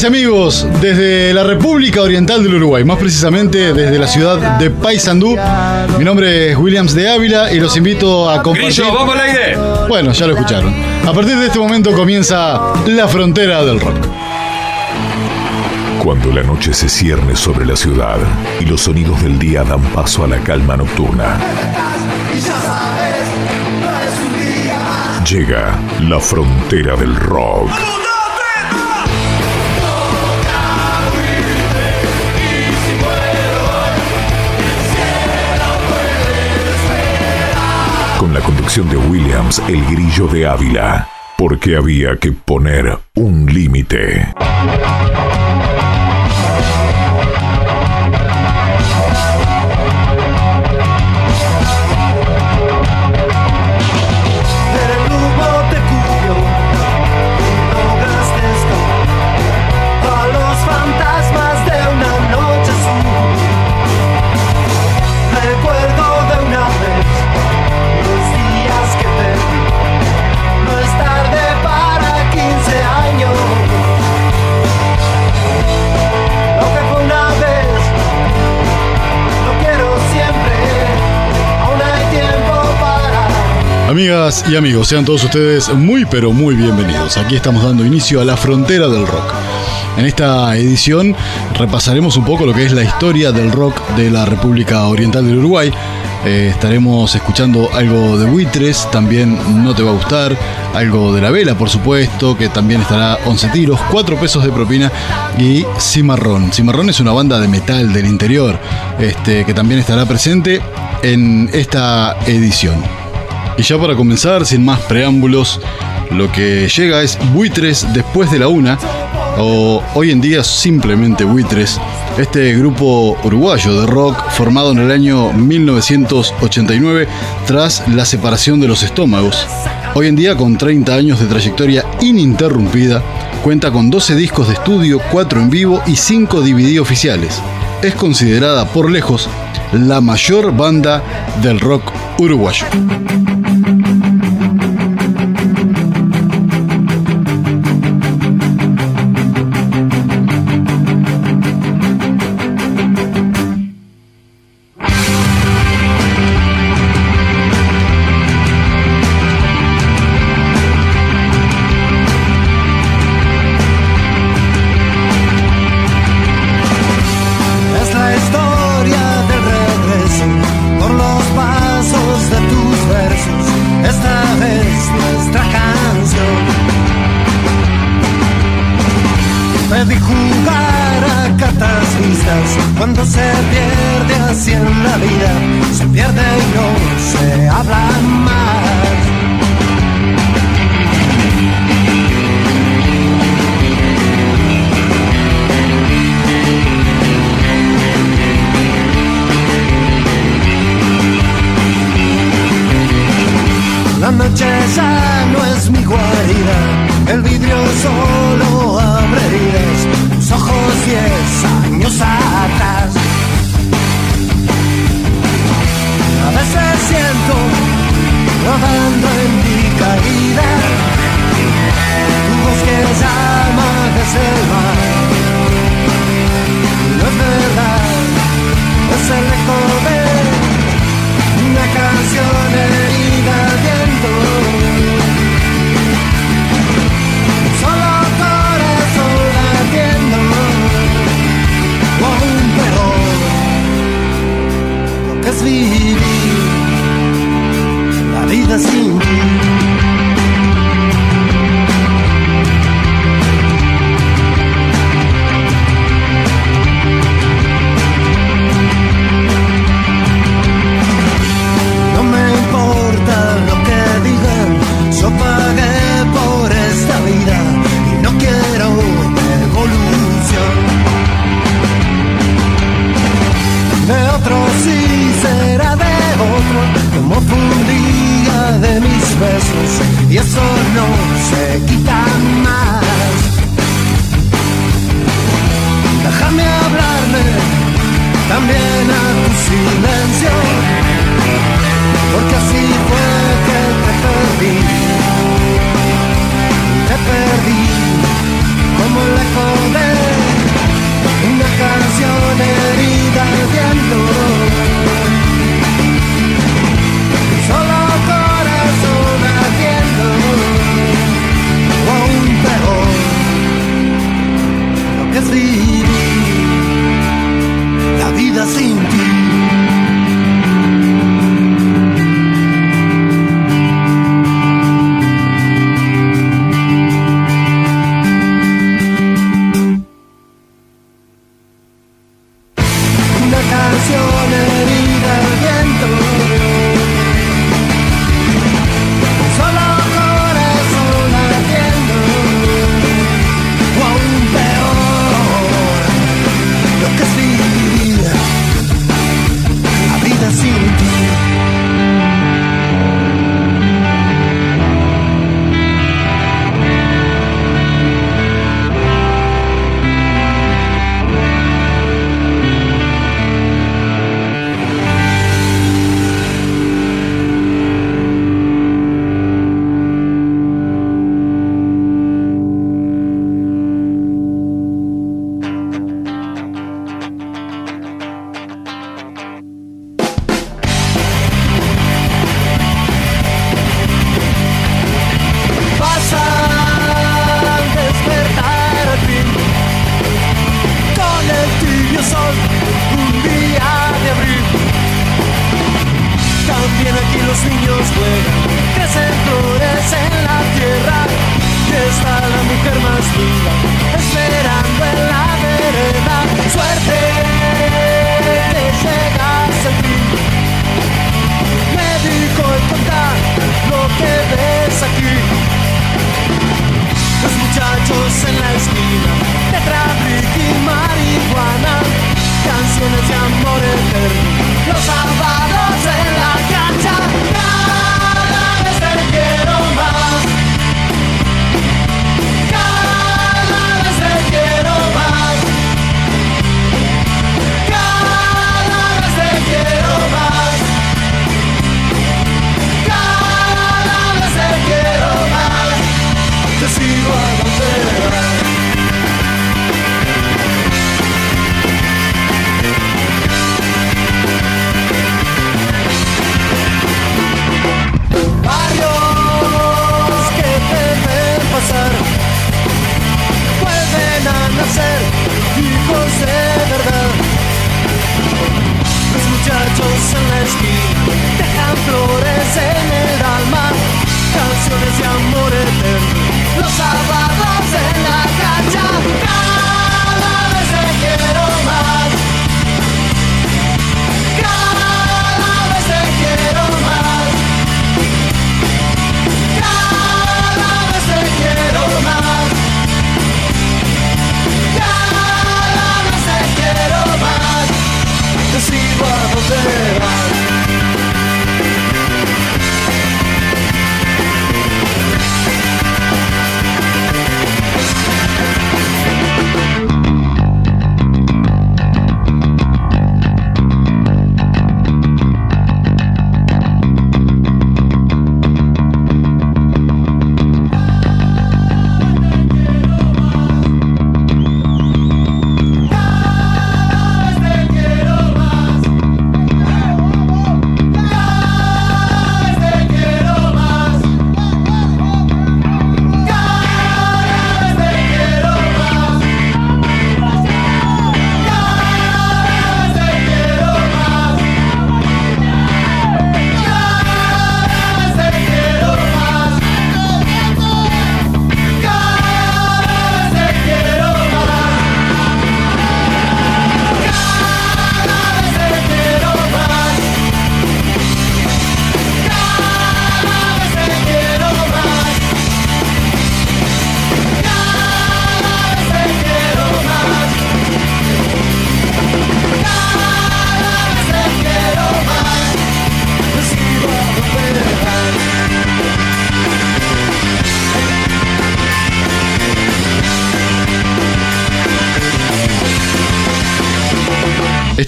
Amigas y amigos, desde la República Oriental del Uruguay, más precisamente desde la ciudad de Paysandú, mi nombre es Williams de Ávila y los invito a compartir. Grillo, vamos al aire. Bueno, ya lo escucharon. A partir de este momento comienza la frontera del rock. Cuando la noche se cierne sobre la ciudad y los sonidos del día dan paso a la calma nocturna. Llega la frontera del rock. Con la conducción de Williams, el grillo de Ávila. Porque había que poner un límite. Amigas y amigos, sean todos ustedes muy pero muy bienvenidos. Aquí estamos dando inicio a la frontera del rock. En esta edición repasaremos un poco lo que es la historia del rock de la República Oriental del Uruguay. Eh, estaremos escuchando algo de Buitres, también no te va a gustar, algo de la vela, por supuesto, que también estará 11 tiros, 4 pesos de propina y Cimarrón. Cimarrón es una banda de metal del interior, este, que también estará presente en esta edición. Y ya para comenzar, sin más preámbulos, lo que llega es Buitres después de la una, o hoy en día simplemente Buitres, este grupo uruguayo de rock formado en el año 1989 tras la separación de los estómagos. Hoy en día con 30 años de trayectoria ininterrumpida, cuenta con 12 discos de estudio, 4 en vivo y 5 DVD oficiales. Es considerada por lejos la mayor banda del rock uruguayo.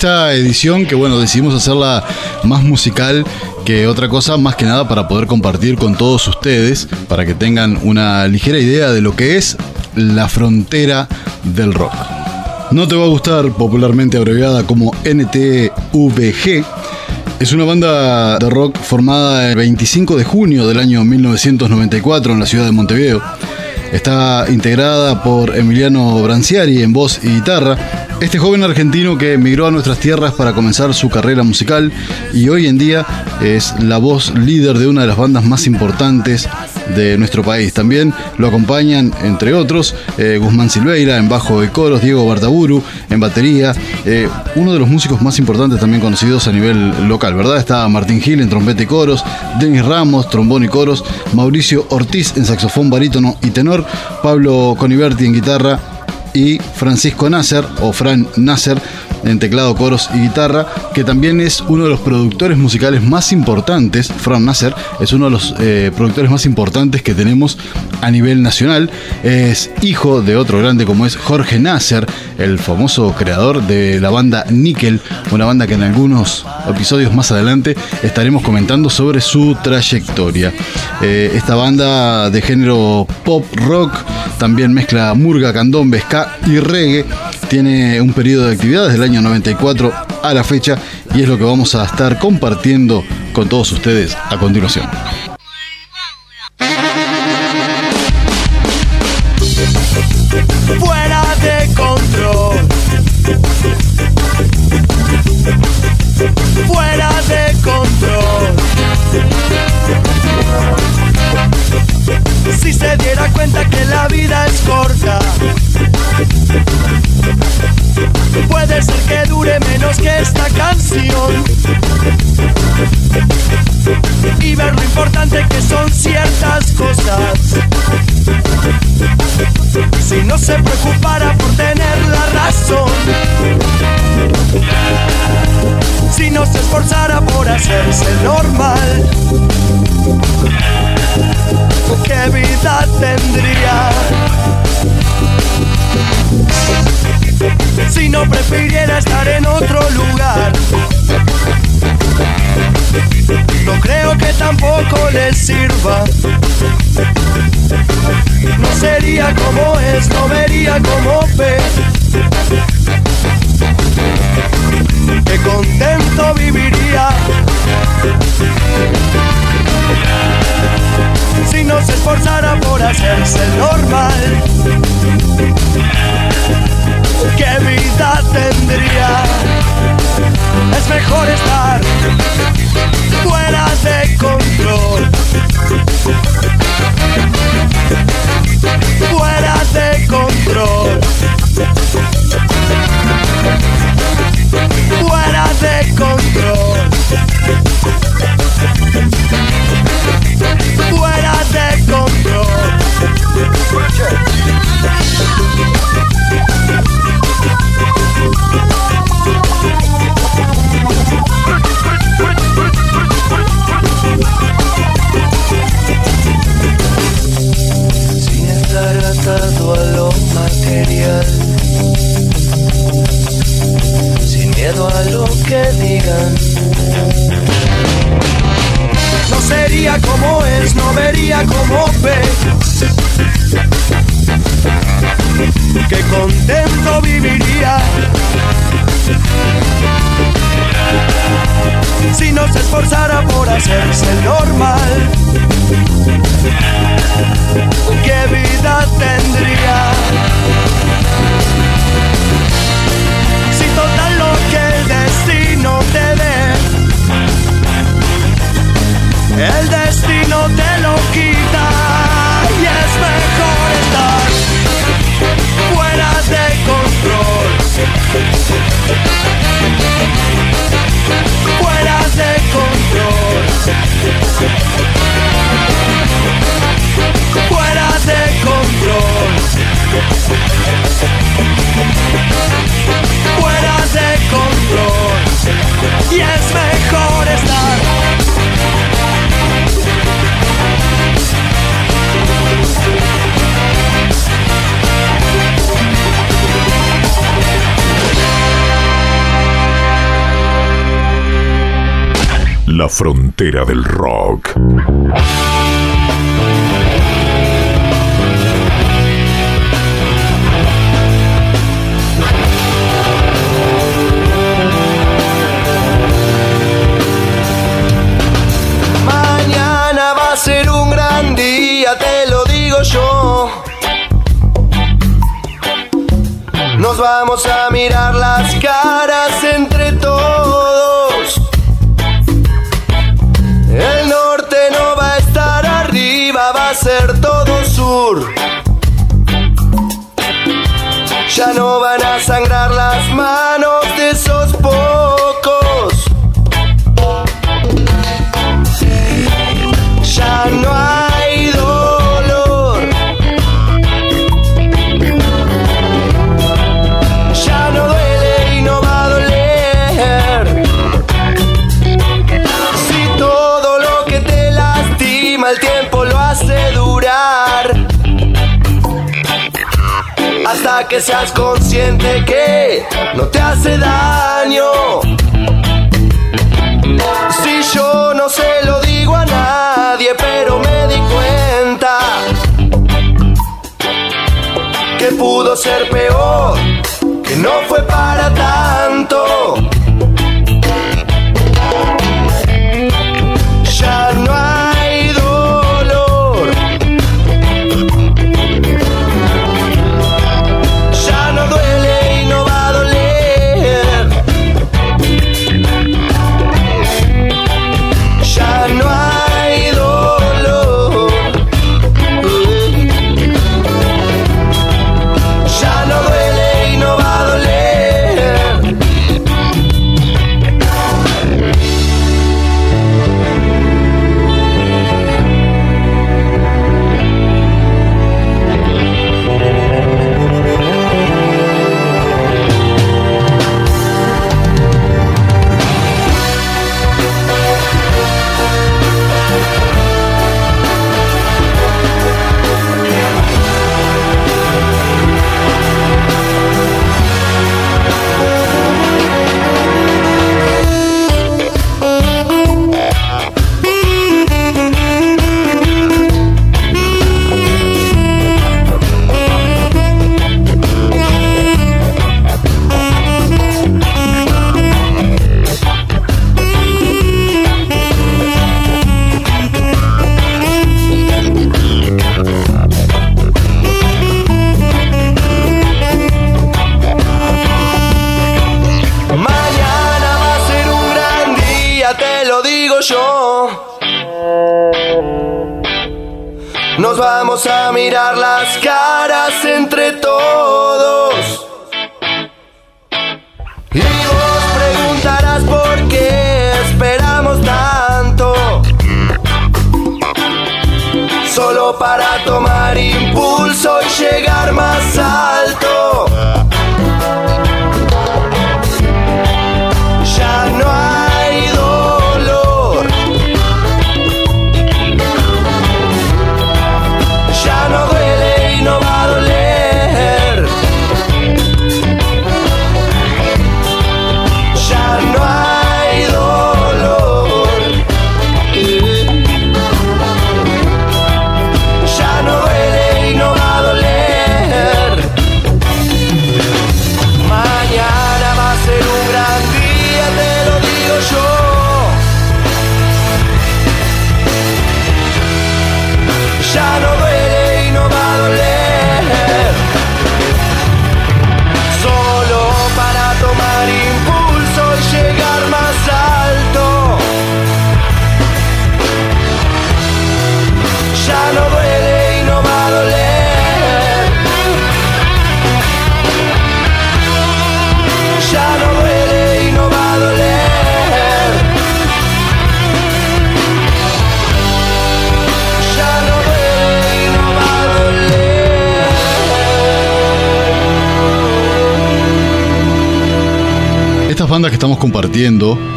esta edición que bueno, decidimos hacerla más musical que otra cosa, más que nada para poder compartir con todos ustedes, para que tengan una ligera idea de lo que es la frontera del rock. No te va a gustar, popularmente abreviada como NTVG, es una banda de rock formada el 25 de junio del año 1994 en la ciudad de Montevideo. Está integrada por Emiliano Branciari en voz y guitarra, este joven argentino que emigró a nuestras tierras para comenzar su carrera musical y hoy en día es la voz líder de una de las bandas más importantes de nuestro país. También lo acompañan, entre otros, eh, Guzmán Silveira en bajo y coros, Diego Bartaburu en batería, eh, uno de los músicos más importantes también conocidos a nivel local, ¿verdad? Está Martín Gil en trompeta y coros, Denis Ramos, trombón y coros, Mauricio Ortiz en saxofón, barítono y tenor, Pablo Coniberti en guitarra y Francisco Nasser o Fran Nasser en teclado, coros y guitarra, que también es uno de los productores musicales más importantes, Fran Nasser, es uno de los eh, productores más importantes que tenemos a nivel nacional. Es hijo de otro grande como es Jorge Nasser, el famoso creador de la banda Nickel, una banda que en algunos episodios más adelante estaremos comentando sobre su trayectoria. Eh, esta banda de género pop rock también mezcla murga, candombe, ska y reggae. Tiene un periodo de actividad desde el año 94 a la fecha y es lo que vamos a estar compartiendo con todos ustedes a continuación. Puede ser que dure menos que esta canción. Y ver lo importante que son ciertas cosas. Si no se preocupara por tener la razón. Si no se esforzara por hacerse normal. ¿Qué vida tendría? Si no prefiriera estar en otro lugar. No creo que tampoco le sirva. No sería como es, no vería como ve. Que contento viviría. Si no se esforzara por hacerse normal. ¿Qué vida tendría? Es mejor estar fuera de control. Fuera de control. Fuera de control. Fuera de control. Frontera del rock. Seas consciente que no te hace daño. Si yo no se lo digo a nadie, pero me di cuenta que pudo ser peor, que no fue para tanto.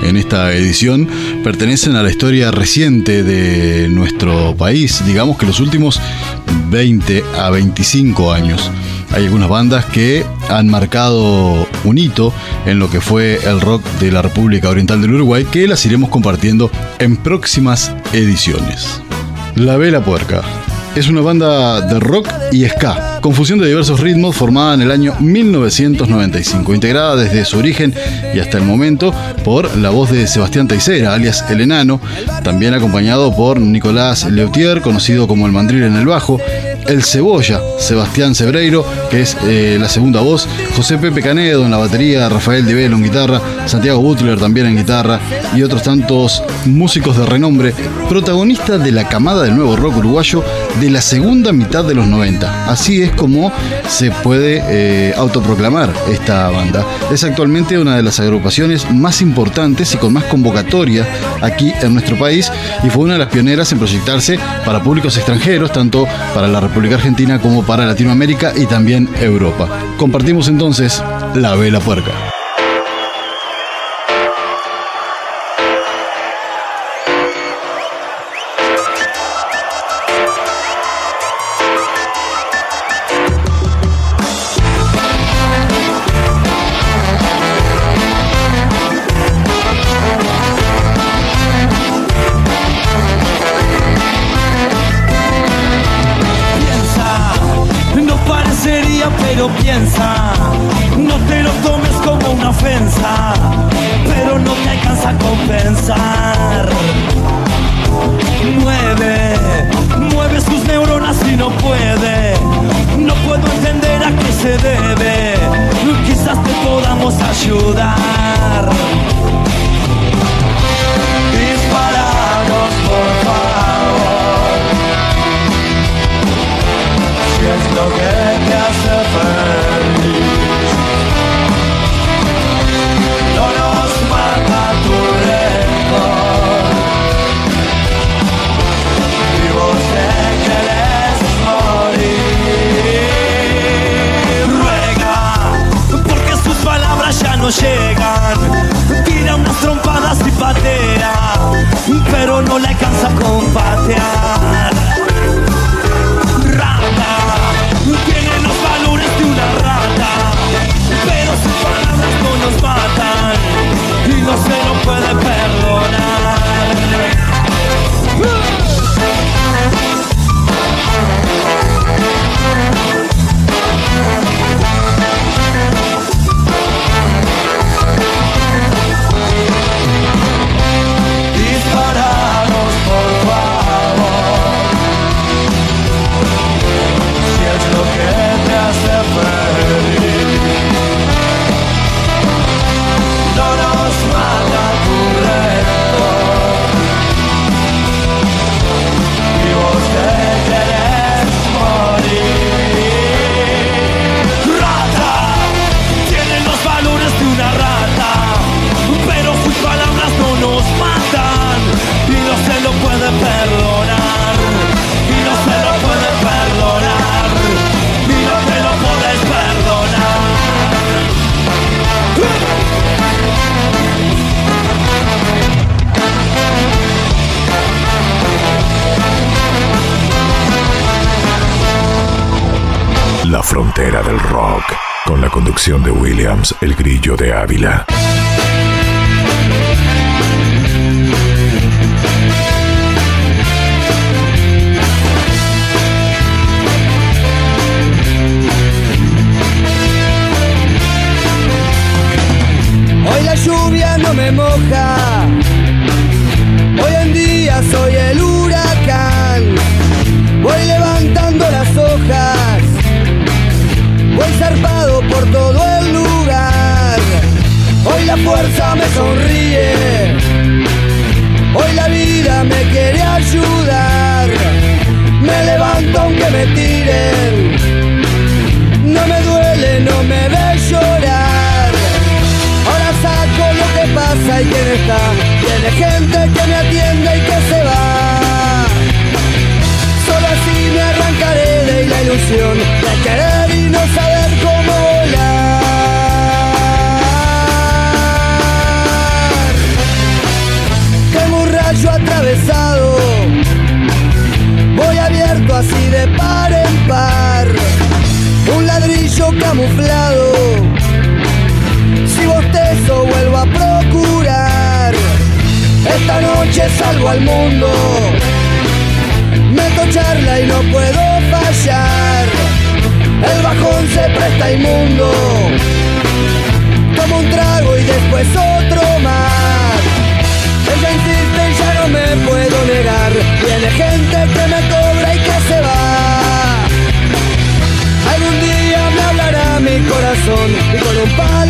En esta edición pertenecen a la historia reciente de nuestro país, digamos que los últimos 20 a 25 años. Hay algunas bandas que han marcado un hito en lo que fue el rock de la República Oriental del Uruguay, que las iremos compartiendo en próximas ediciones. La Vela Puerca es una banda de rock y ska, con fusión de diversos ritmos formada en el año 1995, integrada desde su origen y hasta el momento por la voz de Sebastián Teisera, alias El Enano, también acompañado por Nicolás Leutier, conocido como el Mandril en el bajo, El Cebolla, Sebastián Cebreiro, que es eh, la segunda voz, José Pepe Canedo en la batería, Rafael Di Velo en guitarra, Santiago Butler también en guitarra y otros tantos músicos de renombre, protagonista de la camada del nuevo rock uruguayo de la segunda mitad de los 90. Así es como se puede eh, autoproclamar esta banda. Es actualmente una de las agrupaciones más importantes y con más convocatoria aquí en nuestro país y fue una de las pioneras en proyectarse para públicos extranjeros, tanto para la República Argentina como para Latinoamérica y también Europa. Compartimos entonces La Vela Puerca. De Williams, El Grillo de Ávila. Hoy la lluvia no me moja. Hoy en día soy el huracán. La fuerza me sonríe. Hoy la vida me quiere ayudar. Me levanto aunque me tiren. No me duele, no me ve llorar. Ahora saco lo que pasa y quién está. Tiene gente que me atiende y que se va. Solo así me arrancaré de la ilusión camuflado. Si bostezo vuelvo a procurar, esta noche salgo al mundo meto charla y no puedo fallar. El bajón se presta inmundo. Tomo un trago y después otro más. Ella insiste y ya no me puedo negar. Y con un palo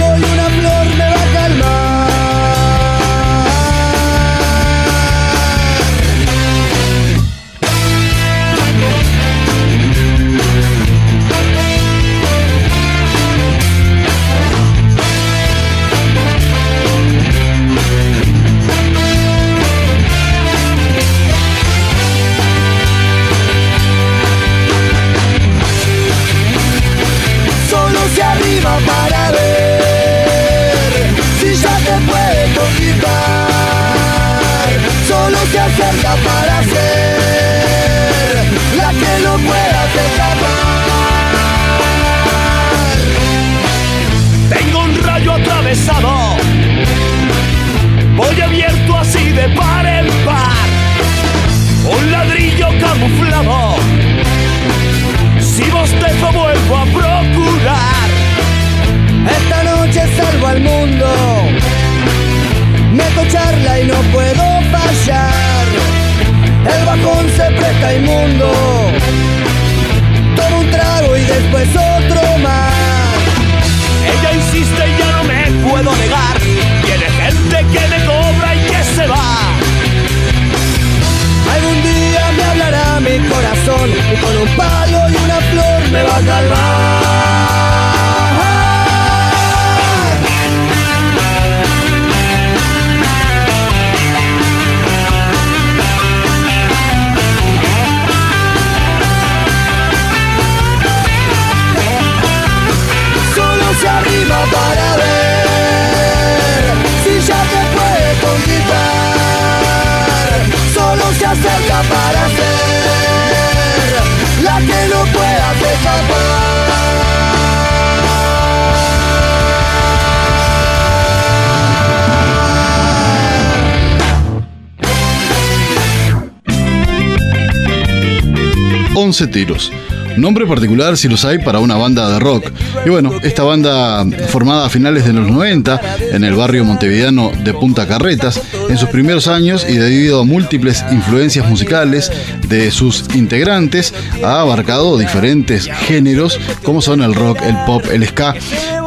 11 tiros. Nombre particular si los hay para una banda de rock. Y bueno, esta banda formada a finales de los 90 en el barrio montevideano de Punta Carretas, en sus primeros años y debido a múltiples influencias musicales de sus integrantes, ha abarcado diferentes géneros como son el rock, el pop, el ska.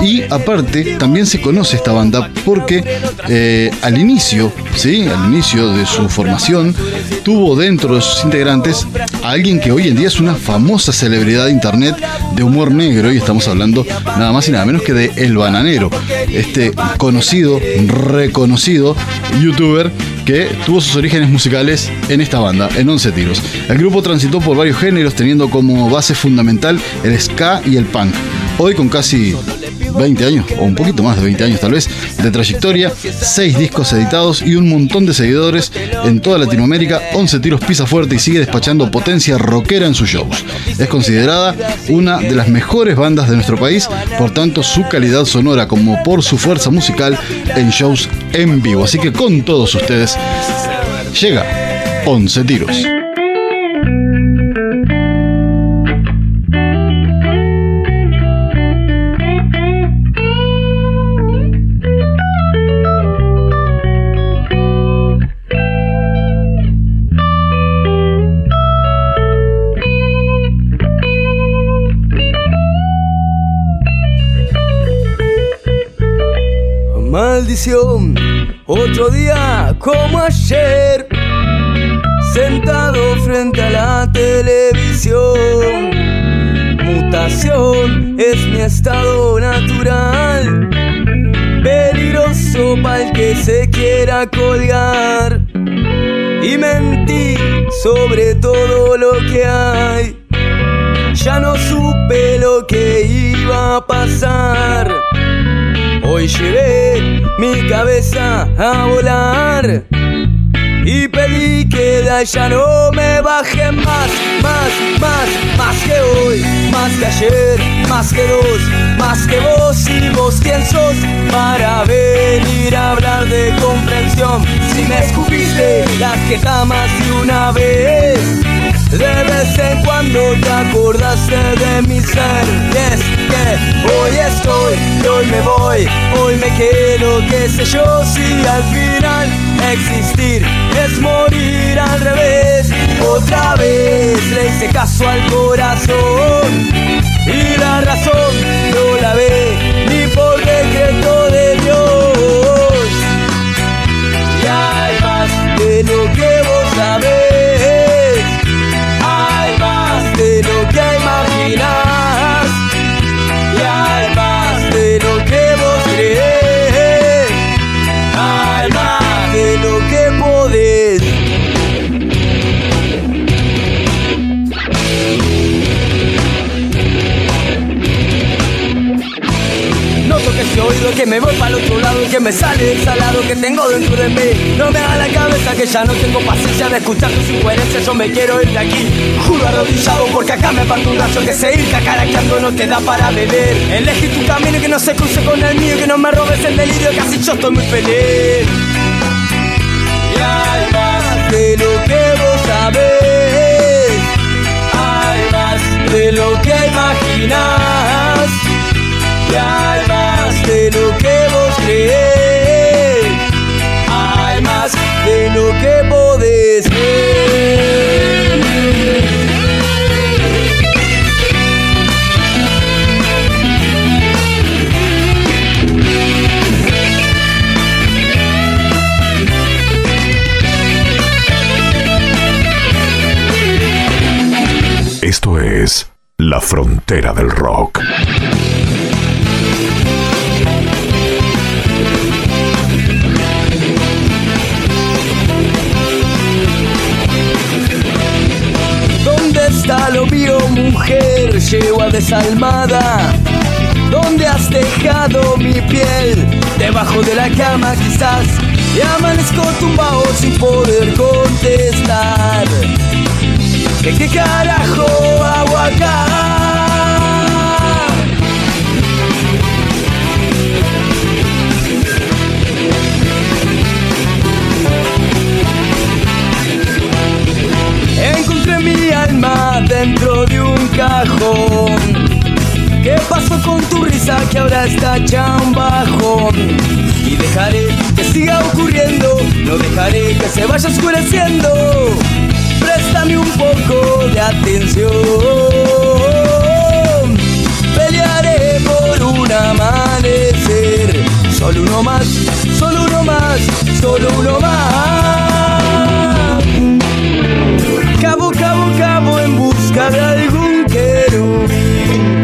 Y aparte, también se conoce esta banda porque eh, al inicio, ¿sí? al inicio de su formación, tuvo dentro de sus integrantes a alguien que hoy en día es una famosa celebridad de internet de humor negro y estamos hablando nada más y nada menos que de El Bananero, este conocido, reconocido youtuber que tuvo sus orígenes musicales en esta banda, en 11 tiros. El grupo transitó por varios géneros teniendo como base fundamental el ska y el punk. Hoy con casi 20 años, o un poquito más de 20 años tal vez, de trayectoria, 6 discos editados y un montón de seguidores en toda Latinoamérica, 11 tiros pisa fuerte y sigue despachando potencia rockera en sus shows. Es considerada una de las mejores bandas de nuestro país, por tanto su calidad sonora como por su fuerza musical en shows en vivo. Así que con todos ustedes llega 11 tiros. Otro día como ayer, sentado frente a la televisión. Mutación es mi estado natural, peligroso para el que se quiera colgar. Y mentí sobre todo lo que hay. Ya no supe lo que iba a pasar. Hoy llevé mi cabeza a volar y pedí que de allá no me bajen más, más, más, más que hoy, más que ayer, más que dos, más que vos y vos quién sos para venir a hablar de comprensión. Si me escupiste las que más de una vez. De vez en cuando te acordaste de mi ser. Y es que hoy estoy hoy me voy. Hoy me quedo, qué sé yo Si al final existir es morir al revés. Otra vez le hice caso al corazón arrodillado, porque acá me parto un rayo que seguir cacaraqueando no te da para beber. Elegí tu camino que no se cruce con el mío, que no me robes el delirio, que así yo estoy muy feliz. Y hay más de lo que vos sabés, hay más de lo que imaginas, y hay más de lo que vos crees, hay más de lo que podés ver. La Frontera del Rock. ¿Dónde está lo mío, mujer? Yegua desalmada. ¿Dónde has dejado mi piel? Debajo de la cama quizás. Y amanezco tumbado sin poder contestar. ¿Qué, qué carajo hago? Encontré mi alma dentro de un cajón. ¿Qué pasó con tu risa que ahora está ya un bajón? Y dejaré que siga ocurriendo, no dejaré que se vaya oscureciendo. Préstame un poco de atención. Pelearé por un amanecer. Solo uno más, solo uno más, solo uno más. Cabo, cabo, cabo en busca de algún querubín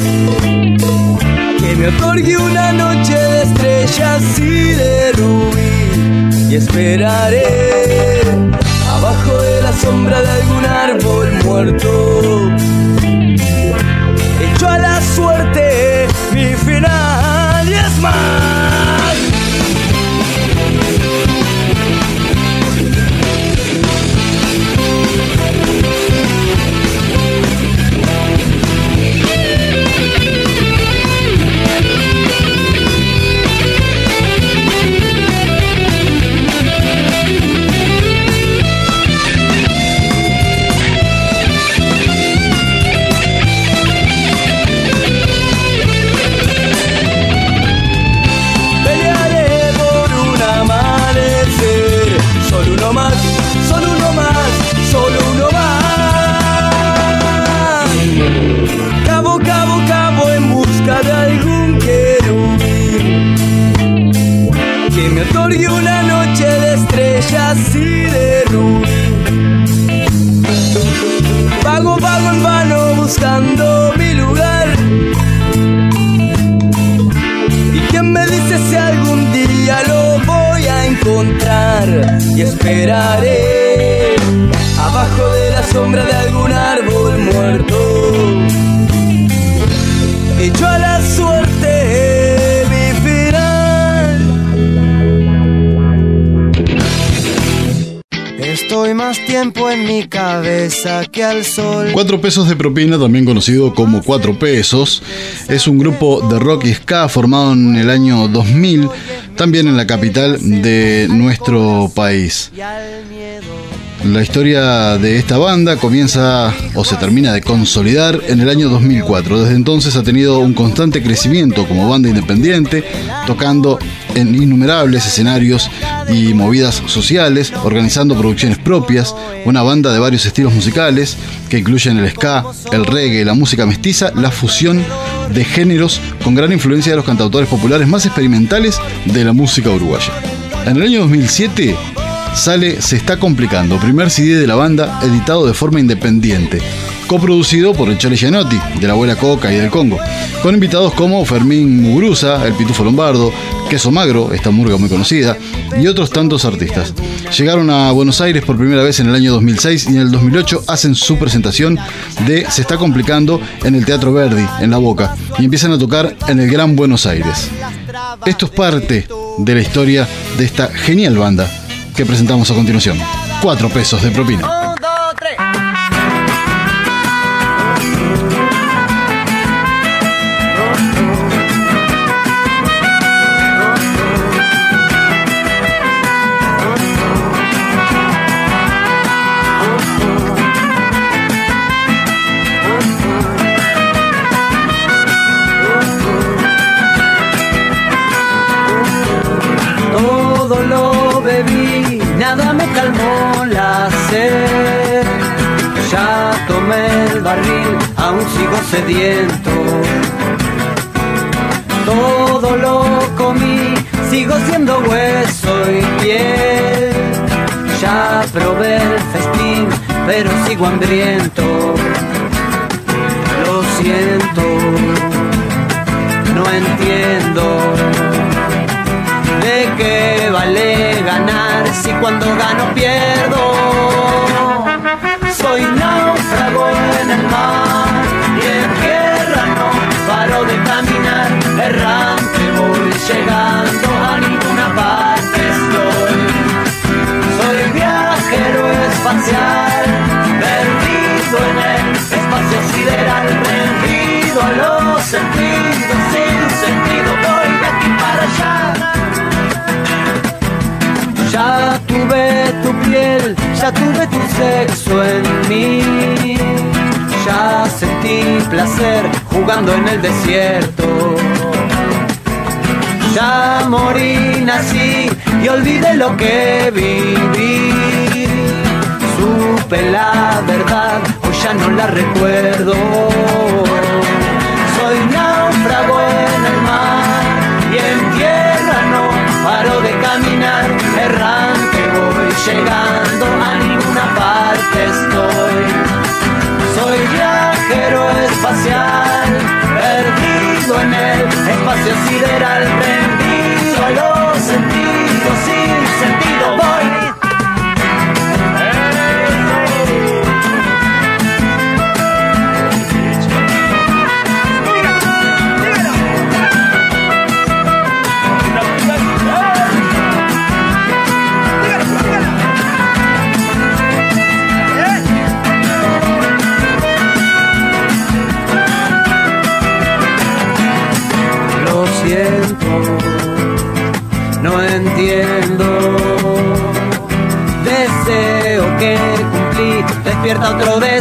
que me otorgue una noche de estrellas y de rubí y esperaré sombra de algún árbol muerto. Hecho a la suerte Cuatro pesos de propina, también conocido como Cuatro pesos, es un grupo de rock y ska formado en el año 2000, también en la capital de nuestro país. La historia de esta banda comienza o se termina de consolidar en el año 2004. Desde entonces ha tenido un constante crecimiento como banda independiente, tocando en innumerables escenarios y movidas sociales, organizando producciones propias, una banda de varios estilos musicales que incluyen el ska, el reggae, la música mestiza, la fusión de géneros con gran influencia de los cantautores populares más experimentales de la música uruguaya. En el año 2007 sale Se está complicando, primer CD de la banda editado de forma independiente, coproducido por el Gianotti, de la abuela Coca y del Congo, con invitados como Fermín Muguruza, el Pitufo Lombardo, Queso Magro, esta murga muy conocida, y otros tantos artistas. Llegaron a Buenos Aires por primera vez en el año 2006 y en el 2008 hacen su presentación de Se está complicando en el Teatro Verdi, en La Boca, y empiezan a tocar en el Gran Buenos Aires. Esto es parte de la historia de esta genial banda que presentamos a continuación. Cuatro pesos de propina. Calmó la. Ya tomé el barril, aún sigo sediento. Todo lo comí, sigo siendo hueso y piel. Ya probé el festín, pero sigo hambriento. Lo siento, no entiendo. Cuando gano pierdo? Soy náufrago en el mar y en tierra no paro de caminar. Ya tuve tu sexo en mí. Ya sentí placer jugando en el desierto. Ya morí, nací y olvidé lo que viví. Supe la verdad, hoy ya no la recuerdo. Soy náufrago en el mar y en tierra no paro de caminar. Errante voy llegando, estoy. Soy viajero espacial, perdido en el espacio sideral, rendido a los sentidos, sin sentido despierta otro deseo.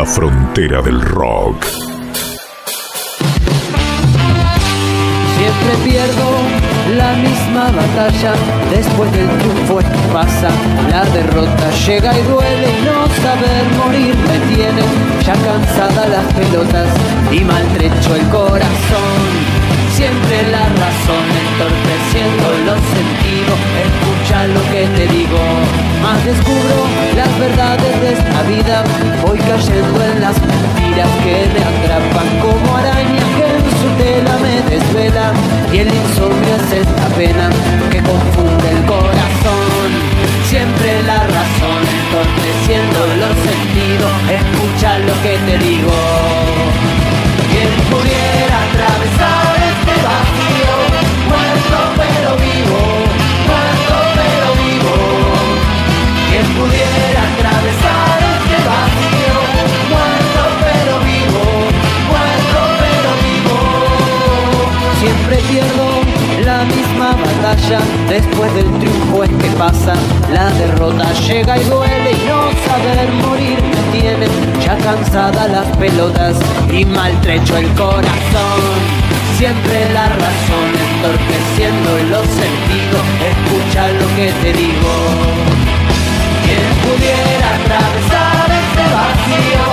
La frontera del rock. Siempre pierdo la misma batalla, después del triunfo pasa, la derrota llega y duele no saber morir me tiene ya cansada las pelotas y maltrecho el corazón. Siempre la razón entorpeciendo los sentidos, escucha lo que te digo, más descubro las verdades de esta vida, voy cayendo en las mentiras que me atrapan como arañas que en su tela me desvela. Y el insomnio es esta pena que confunde el corazón. Siempre la razón entorpeciendo los sentidos, escucha lo que te digo. Quien pudiera atravesar después del triunfo es que pasa, la derrota llega y duele y no saber morir me tiene ya cansada las pelotas y maltrecho el corazón. Siempre la razón entorpeciendo los sentidos, escucha lo que te digo. Quien pudiera atravesar este vacío,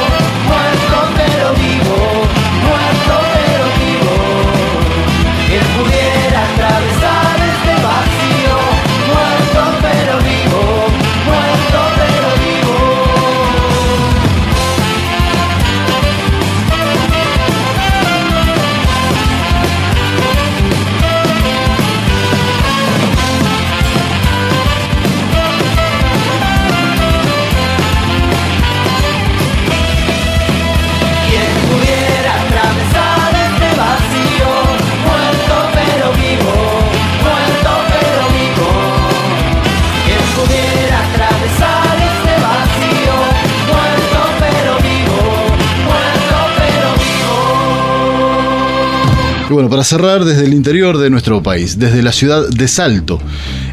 bueno, para cerrar, desde el interior de nuestro país, desde la ciudad de Salto,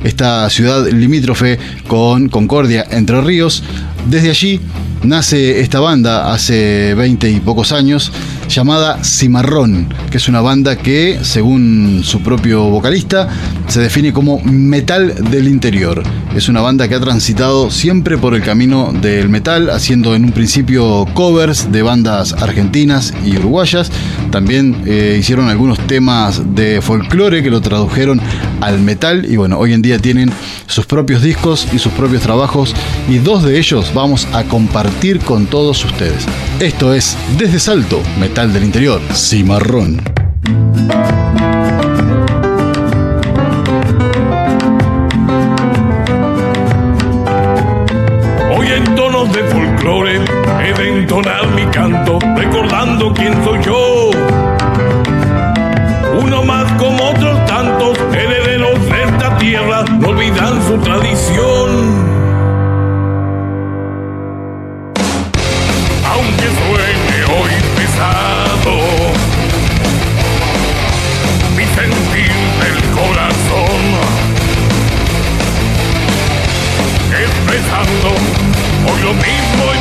esta ciudad limítrofe con Concordia, Entre Ríos, desde allí nace esta banda hace 20 y pocos años llamada Cimarrón, que es una banda que, según su propio vocalista, se define como metal del interior. Es una banda que ha transitado siempre por el camino del metal, haciendo en un principio covers de bandas argentinas y uruguayas. También eh, hicieron algunos temas de folclore que lo tradujeron al metal y bueno, hoy en día tienen sus propios discos y sus propios trabajos y dos de ellos vamos a compartir con todos ustedes. Esto es Desde Salto, Metal del Interior, Cimarrón. Folclore he de entonar mi canto, recordando quién soy yo. Uno más como otros tantos, herederos de esta tierra, no olvidan su tradición. Aunque suene hoy pesado, mi sentir del corazón expresando hoy lo mismo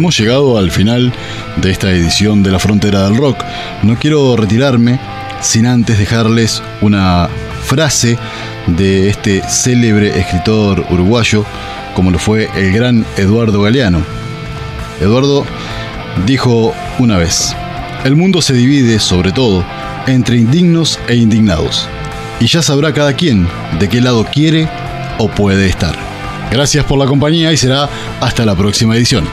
hemos llegado al final de esta edición de La Frontera del Rock. No quiero retirarme sin antes dejarles una frase de este célebre escritor uruguayo, como lo fue el gran Eduardo Galeano. Eduardo dijo una vez, el mundo se divide sobre todo entre indignos e indignados, y ya sabrá cada quien de qué lado quiere o puede estar. Gracias por la compañía y será hasta la próxima edición.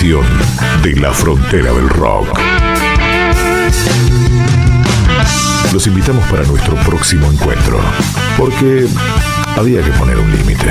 De La Frontera del Rock. Los invitamos para nuestro próximo encuentro, porque había que poner un límite.